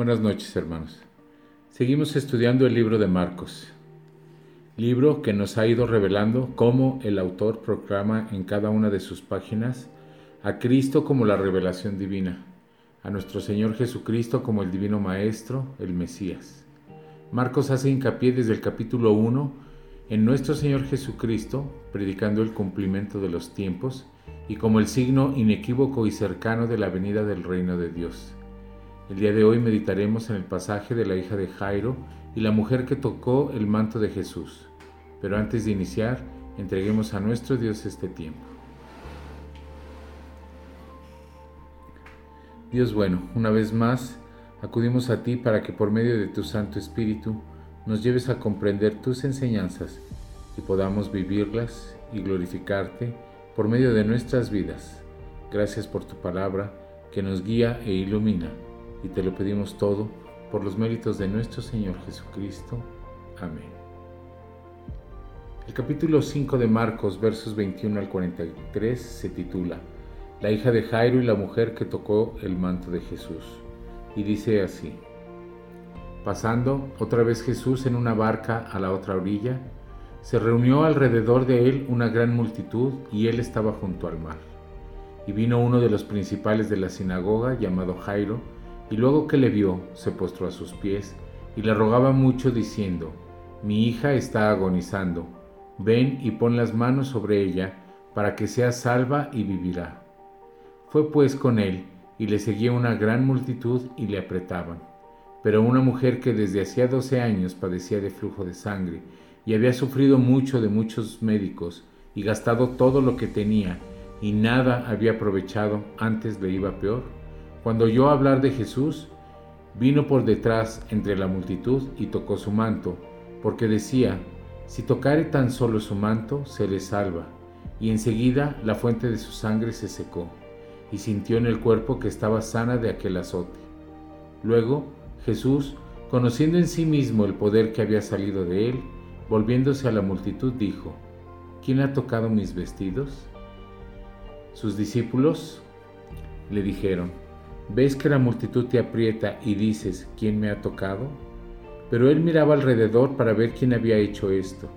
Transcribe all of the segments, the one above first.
Buenas noches hermanos. Seguimos estudiando el libro de Marcos, libro que nos ha ido revelando cómo el autor proclama en cada una de sus páginas a Cristo como la revelación divina, a nuestro Señor Jesucristo como el divino Maestro, el Mesías. Marcos hace hincapié desde el capítulo 1 en nuestro Señor Jesucristo, predicando el cumplimiento de los tiempos y como el signo inequívoco y cercano de la venida del reino de Dios. El día de hoy meditaremos en el pasaje de la hija de Jairo y la mujer que tocó el manto de Jesús. Pero antes de iniciar, entreguemos a nuestro Dios este tiempo. Dios bueno, una vez más, acudimos a ti para que por medio de tu Santo Espíritu nos lleves a comprender tus enseñanzas y podamos vivirlas y glorificarte por medio de nuestras vidas. Gracias por tu palabra que nos guía e ilumina y te lo pedimos todo por los méritos de nuestro Señor Jesucristo. Amén. El capítulo 5 de Marcos, versos 21 al 43, se titula La hija de Jairo y la mujer que tocó el manto de Jesús. Y dice así, Pasando otra vez Jesús en una barca a la otra orilla, se reunió alrededor de él una gran multitud y él estaba junto al mar. Y vino uno de los principales de la sinagoga, llamado Jairo, y luego que le vio, se postró a sus pies y le rogaba mucho diciendo, Mi hija está agonizando, ven y pon las manos sobre ella, para que sea salva y vivirá. Fue pues con él, y le seguía una gran multitud y le apretaban. Pero una mujer que desde hacía doce años padecía de flujo de sangre, y había sufrido mucho de muchos médicos, y gastado todo lo que tenía, y nada había aprovechado, antes le iba peor, cuando oyó hablar de Jesús, vino por detrás entre la multitud y tocó su manto, porque decía, si tocare tan solo su manto, se le salva. Y enseguida la fuente de su sangre se secó, y sintió en el cuerpo que estaba sana de aquel azote. Luego Jesús, conociendo en sí mismo el poder que había salido de él, volviéndose a la multitud, dijo, ¿quién ha tocado mis vestidos? Sus discípulos le dijeron, ¿Ves que la multitud te aprieta y dices, ¿quién me ha tocado? Pero él miraba alrededor para ver quién había hecho esto.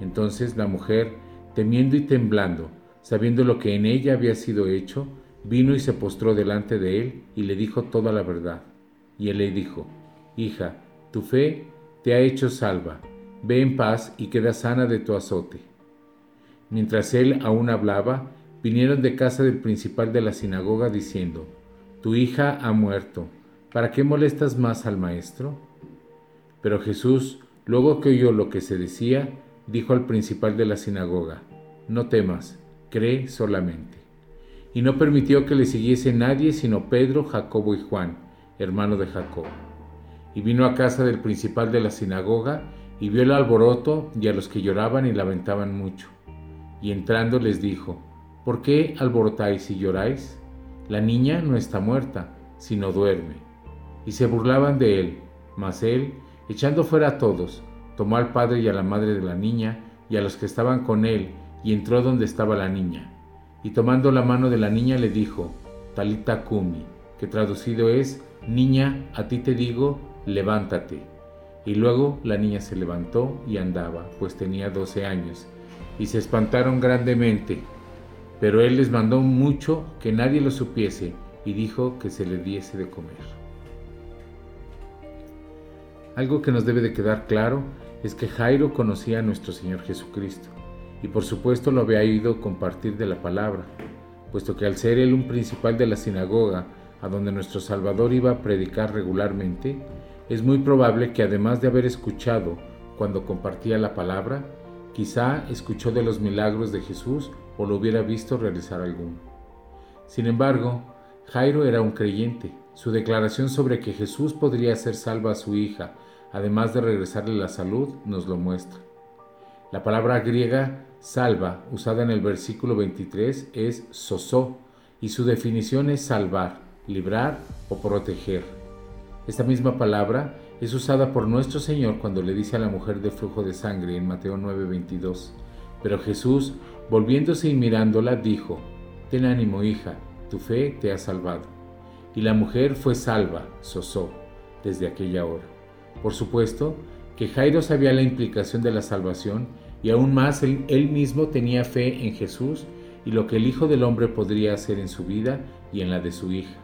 Entonces la mujer, temiendo y temblando, sabiendo lo que en ella había sido hecho, vino y se postró delante de él y le dijo toda la verdad. Y él le dijo, Hija, tu fe te ha hecho salva, ve en paz y queda sana de tu azote. Mientras él aún hablaba, vinieron de casa del principal de la sinagoga diciendo, tu hija ha muerto, ¿para qué molestas más al maestro? Pero Jesús, luego que oyó lo que se decía, dijo al principal de la sinagoga, no temas, cree solamente. Y no permitió que le siguiese nadie sino Pedro, Jacobo y Juan, hermano de Jacob. Y vino a casa del principal de la sinagoga y vio el alboroto y a los que lloraban y lamentaban mucho. Y entrando les dijo, ¿por qué alborotáis y lloráis? La niña no está muerta, sino duerme. Y se burlaban de él, mas él, echando fuera a todos, tomó al padre y a la madre de la niña y a los que estaban con él, y entró donde estaba la niña. Y tomando la mano de la niña le dijo, Talita Kumi, que traducido es, Niña, a ti te digo, levántate. Y luego la niña se levantó y andaba, pues tenía doce años, y se espantaron grandemente pero él les mandó mucho que nadie lo supiese y dijo que se le diese de comer. Algo que nos debe de quedar claro es que Jairo conocía a nuestro Señor Jesucristo y por supuesto lo había ido compartir de la palabra, puesto que al ser él un principal de la sinagoga a donde nuestro Salvador iba a predicar regularmente, es muy probable que además de haber escuchado cuando compartía la palabra, quizá escuchó de los milagros de Jesús o lo hubiera visto realizar alguno. Sin embargo, Jairo era un creyente. Su declaración sobre que Jesús podría hacer salva a su hija, además de regresarle la salud, nos lo muestra. La palabra griega salva, usada en el versículo 23, es sosó, y su definición es salvar, librar o proteger. Esta misma palabra es usada por nuestro Señor cuando le dice a la mujer de flujo de sangre en Mateo 9:22, pero Jesús Volviéndose y mirándola, dijo, Ten ánimo, hija, tu fe te ha salvado. Y la mujer fue salva, sosó, desde aquella hora. Por supuesto que Jairo sabía la implicación de la salvación y aún más él, él, mismo tenía fe en Jesús y lo que el Hijo del Hombre podría hacer en su vida y en la de su hija.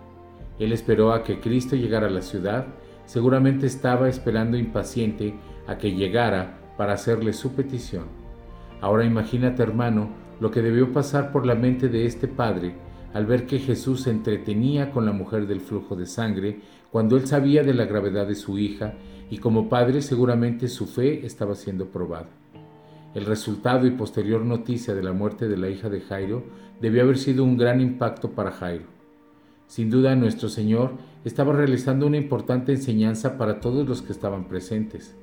Él esperó a que Cristo llegara a la ciudad, seguramente estaba esperando impaciente a que llegara para hacerle su petición. Ahora imagínate, hermano, lo que debió pasar por la mente de este padre al ver que Jesús se entretenía con la mujer del flujo de sangre cuando él sabía de la gravedad de su hija y como padre seguramente su fe estaba siendo probada. El resultado y posterior noticia de la muerte de la hija de Jairo debió haber sido un gran impacto para Jairo. Sin duda nuestro Señor estaba realizando una importante enseñanza para todos los que estaban presentes.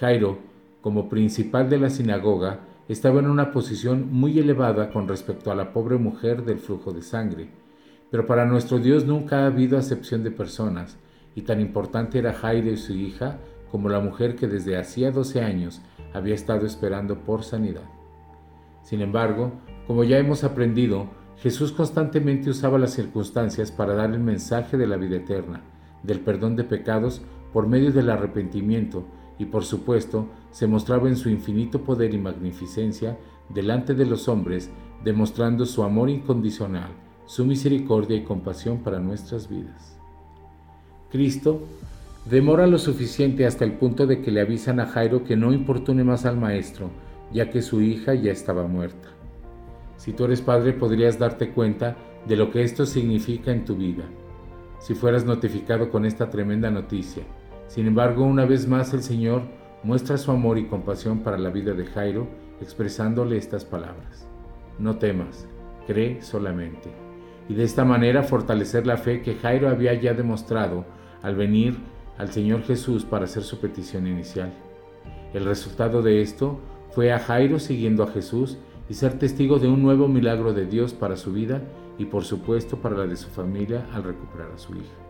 Jairo, como principal de la sinagoga, estaba en una posición muy elevada con respecto a la pobre mujer del flujo de sangre. Pero para nuestro Dios nunca ha habido acepción de personas, y tan importante era Jairo y su hija como la mujer que desde hacía 12 años había estado esperando por sanidad. Sin embargo, como ya hemos aprendido, Jesús constantemente usaba las circunstancias para dar el mensaje de la vida eterna, del perdón de pecados por medio del arrepentimiento y por supuesto se mostraba en su infinito poder y magnificencia delante de los hombres, demostrando su amor incondicional, su misericordia y compasión para nuestras vidas. Cristo demora lo suficiente hasta el punto de que le avisan a Jairo que no importune más al maestro, ya que su hija ya estaba muerta. Si tú eres padre podrías darte cuenta de lo que esto significa en tu vida, si fueras notificado con esta tremenda noticia. Sin embargo, una vez más el Señor muestra su amor y compasión para la vida de Jairo expresándole estas palabras. No temas, cree solamente. Y de esta manera fortalecer la fe que Jairo había ya demostrado al venir al Señor Jesús para hacer su petición inicial. El resultado de esto fue a Jairo siguiendo a Jesús y ser testigo de un nuevo milagro de Dios para su vida y por supuesto para la de su familia al recuperar a su hija.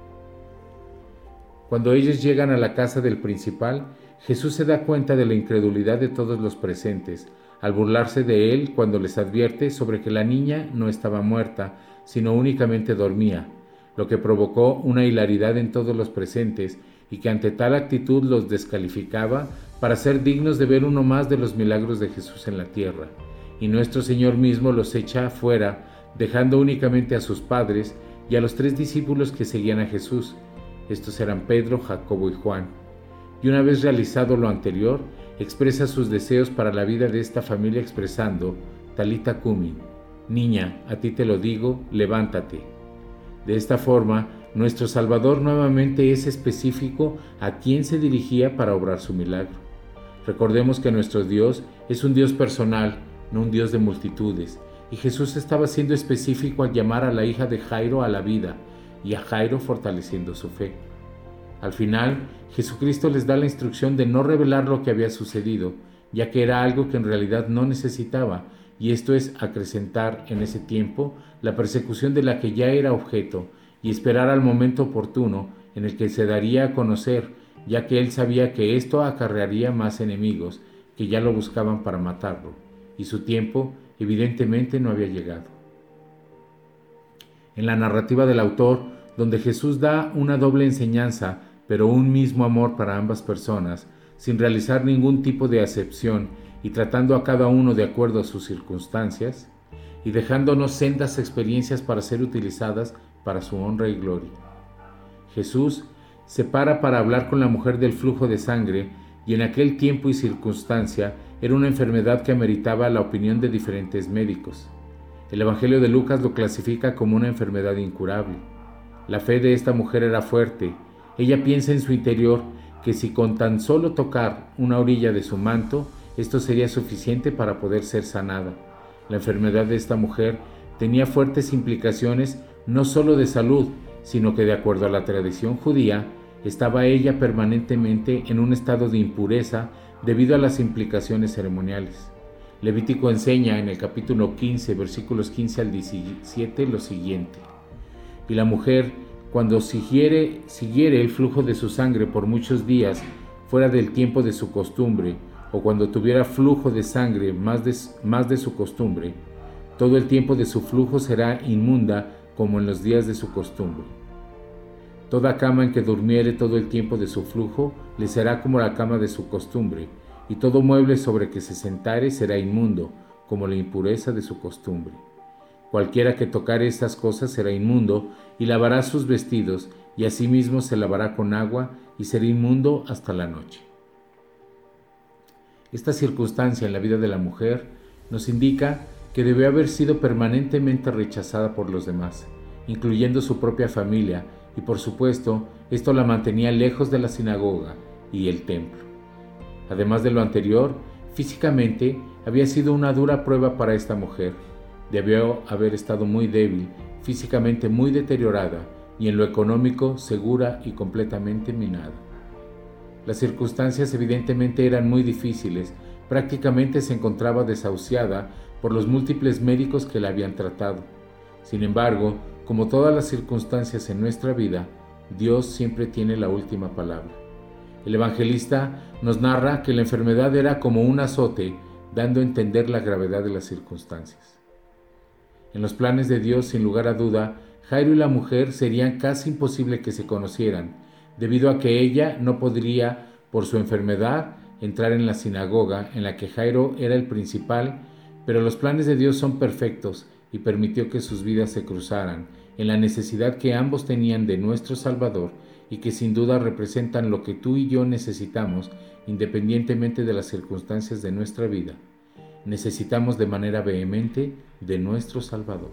Cuando ellos llegan a la casa del principal, Jesús se da cuenta de la incredulidad de todos los presentes, al burlarse de él cuando les advierte sobre que la niña no estaba muerta, sino únicamente dormía, lo que provocó una hilaridad en todos los presentes y que ante tal actitud los descalificaba para ser dignos de ver uno más de los milagros de Jesús en la tierra. Y nuestro Señor mismo los echa fuera, dejando únicamente a sus padres y a los tres discípulos que seguían a Jesús. Estos eran Pedro, Jacobo y Juan y una vez realizado lo anterior, expresa sus deseos para la vida de esta familia expresando, Talita Kumi, niña, a ti te lo digo, levántate. De esta forma, nuestro Salvador nuevamente es específico a quién se dirigía para obrar su milagro. Recordemos que nuestro Dios es un Dios personal, no un Dios de multitudes, y Jesús estaba siendo específico al llamar a la hija de Jairo a la vida y a Jairo fortaleciendo su fe. Al final, Jesucristo les da la instrucción de no revelar lo que había sucedido, ya que era algo que en realidad no necesitaba, y esto es acrecentar en ese tiempo la persecución de la que ya era objeto y esperar al momento oportuno en el que se daría a conocer, ya que él sabía que esto acarrearía más enemigos que ya lo buscaban para matarlo, y su tiempo evidentemente no había llegado. En la narrativa del autor, donde Jesús da una doble enseñanza pero un mismo amor para ambas personas, sin realizar ningún tipo de acepción y tratando a cada uno de acuerdo a sus circunstancias, y dejándonos sendas experiencias para ser utilizadas para su honra y gloria. Jesús se para para hablar con la mujer del flujo de sangre y en aquel tiempo y circunstancia era una enfermedad que ameritaba la opinión de diferentes médicos. El Evangelio de Lucas lo clasifica como una enfermedad incurable. La fe de esta mujer era fuerte ella piensa en su interior que si con tan solo tocar una orilla de su manto, esto sería suficiente para poder ser sanada. La enfermedad de esta mujer tenía fuertes implicaciones no solo de salud, sino que de acuerdo a la tradición judía, estaba ella permanentemente en un estado de impureza debido a las implicaciones ceremoniales. Levítico enseña en el capítulo 15, versículos 15 al 17 lo siguiente. Y la mujer cuando siguiere, el flujo de su sangre por muchos días fuera del tiempo de su costumbre, o cuando tuviera flujo de sangre más de, más de su costumbre, todo el tiempo de su flujo será inmunda como en los días de su costumbre. Toda cama en que durmiere todo el tiempo de su flujo le será como la cama de su costumbre, y todo mueble sobre que se sentare será inmundo, como la impureza de su costumbre. Cualquiera que tocare estas cosas será inmundo, y lavará sus vestidos, y asimismo se lavará con agua, y será inmundo hasta la noche. Esta circunstancia en la vida de la mujer nos indica que debe haber sido permanentemente rechazada por los demás, incluyendo su propia familia, y por supuesto esto la mantenía lejos de la sinagoga y el templo. Además de lo anterior, físicamente había sido una dura prueba para esta mujer. Debió haber estado muy débil, físicamente muy deteriorada y en lo económico segura y completamente minada. Las circunstancias evidentemente eran muy difíciles, prácticamente se encontraba desahuciada por los múltiples médicos que la habían tratado. Sin embargo, como todas las circunstancias en nuestra vida, Dios siempre tiene la última palabra. El evangelista nos narra que la enfermedad era como un azote, dando a entender la gravedad de las circunstancias. En los planes de Dios, sin lugar a duda, Jairo y la mujer serían casi imposible que se conocieran, debido a que ella no podría, por su enfermedad, entrar en la sinagoga en la que Jairo era el principal, pero los planes de Dios son perfectos y permitió que sus vidas se cruzaran en la necesidad que ambos tenían de nuestro Salvador y que sin duda representan lo que tú y yo necesitamos independientemente de las circunstancias de nuestra vida. Necesitamos de manera vehemente de nuestro Salvador.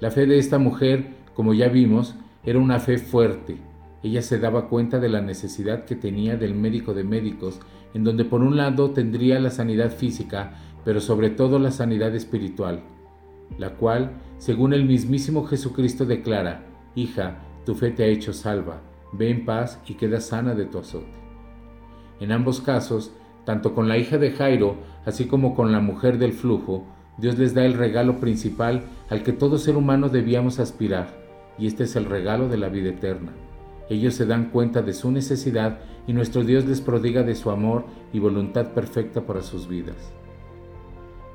La fe de esta mujer, como ya vimos, era una fe fuerte. Ella se daba cuenta de la necesidad que tenía del médico de médicos, en donde por un lado tendría la sanidad física, pero sobre todo la sanidad espiritual, la cual, según el mismísimo Jesucristo declara, Hija, tu fe te ha hecho salva, ve en paz y queda sana de tu azote. En ambos casos, tanto con la hija de Jairo, así como con la mujer del flujo, Dios les da el regalo principal al que todo ser humano debíamos aspirar, y este es el regalo de la vida eterna. Ellos se dan cuenta de su necesidad y nuestro Dios les prodiga de su amor y voluntad perfecta para sus vidas.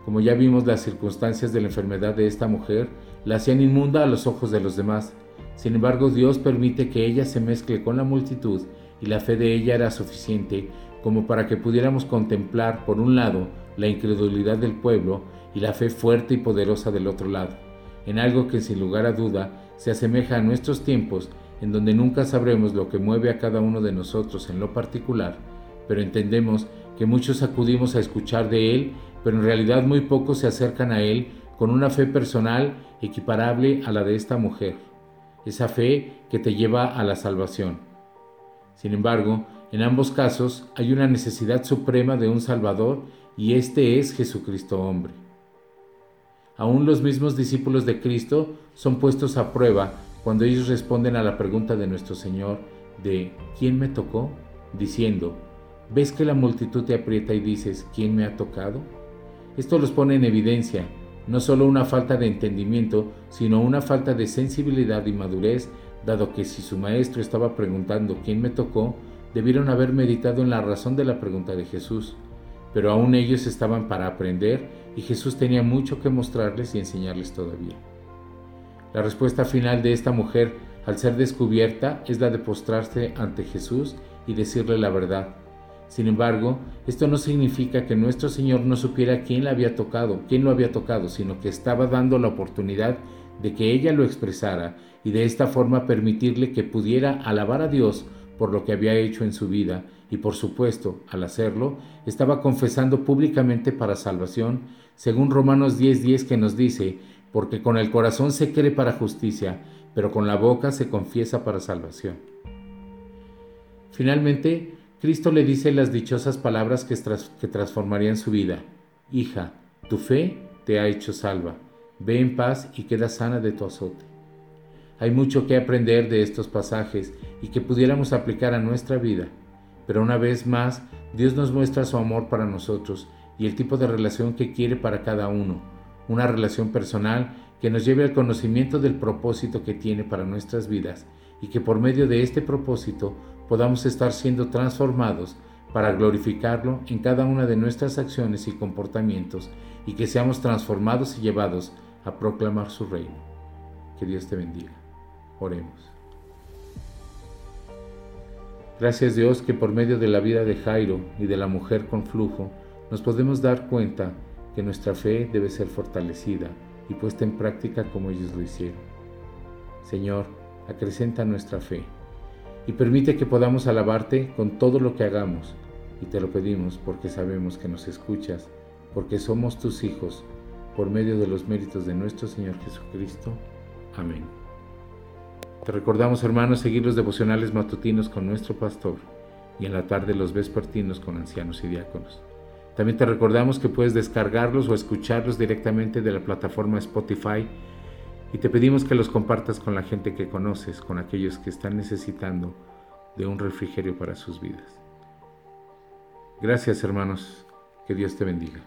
Como ya vimos, las circunstancias de la enfermedad de esta mujer la hacían inmunda a los ojos de los demás. Sin embargo, Dios permite que ella se mezcle con la multitud y la fe de ella era suficiente como para que pudiéramos contemplar, por un lado, la incredulidad del pueblo y la fe fuerte y poderosa del otro lado, en algo que sin lugar a duda se asemeja a nuestros tiempos, en donde nunca sabremos lo que mueve a cada uno de nosotros en lo particular, pero entendemos que muchos acudimos a escuchar de Él, pero en realidad muy pocos se acercan a Él con una fe personal equiparable a la de esta mujer, esa fe que te lleva a la salvación. Sin embargo, en ambos casos hay una necesidad suprema de un Salvador y este es Jesucristo hombre. Aún los mismos discípulos de Cristo son puestos a prueba cuando ellos responden a la pregunta de nuestro Señor de ¿quién me tocó? diciendo, ¿ves que la multitud te aprieta y dices ¿quién me ha tocado? Esto los pone en evidencia no solo una falta de entendimiento, sino una falta de sensibilidad y madurez dado que si su maestro estaba preguntando quién me tocó, debieron haber meditado en la razón de la pregunta de Jesús. Pero aún ellos estaban para aprender y Jesús tenía mucho que mostrarles y enseñarles todavía. La respuesta final de esta mujer al ser descubierta es la de postrarse ante Jesús y decirle la verdad. Sin embargo, esto no significa que nuestro Señor no supiera quién la había tocado, quién lo había tocado, sino que estaba dando la oportunidad de que ella lo expresara y de esta forma permitirle que pudiera alabar a Dios por lo que había hecho en su vida y por supuesto, al hacerlo, estaba confesando públicamente para salvación, según Romanos 10:10 que nos dice, porque con el corazón se cree para justicia, pero con la boca se confiesa para salvación. Finalmente, Cristo le dice las dichosas palabras que, que transformarían su vida. Hija, tu fe te ha hecho salva. Ve en paz y queda sana de tu azote. Hay mucho que aprender de estos pasajes y que pudiéramos aplicar a nuestra vida, pero una vez más Dios nos muestra su amor para nosotros y el tipo de relación que quiere para cada uno, una relación personal que nos lleve al conocimiento del propósito que tiene para nuestras vidas y que por medio de este propósito podamos estar siendo transformados para glorificarlo en cada una de nuestras acciones y comportamientos y que seamos transformados y llevados a proclamar su reino. Que Dios te bendiga. Oremos. Gracias Dios que por medio de la vida de Jairo y de la mujer con flujo nos podemos dar cuenta que nuestra fe debe ser fortalecida y puesta en práctica como ellos lo hicieron. Señor, acrecenta nuestra fe y permite que podamos alabarte con todo lo que hagamos. Y te lo pedimos porque sabemos que nos escuchas, porque somos tus hijos, por medio de los méritos de nuestro Señor Jesucristo. Amén. Te recordamos, hermanos, seguir los devocionales matutinos con nuestro pastor y en la tarde los vespertinos con ancianos y diáconos. También te recordamos que puedes descargarlos o escucharlos directamente de la plataforma Spotify y te pedimos que los compartas con la gente que conoces, con aquellos que están necesitando de un refrigerio para sus vidas. Gracias hermanos, que Dios te bendiga.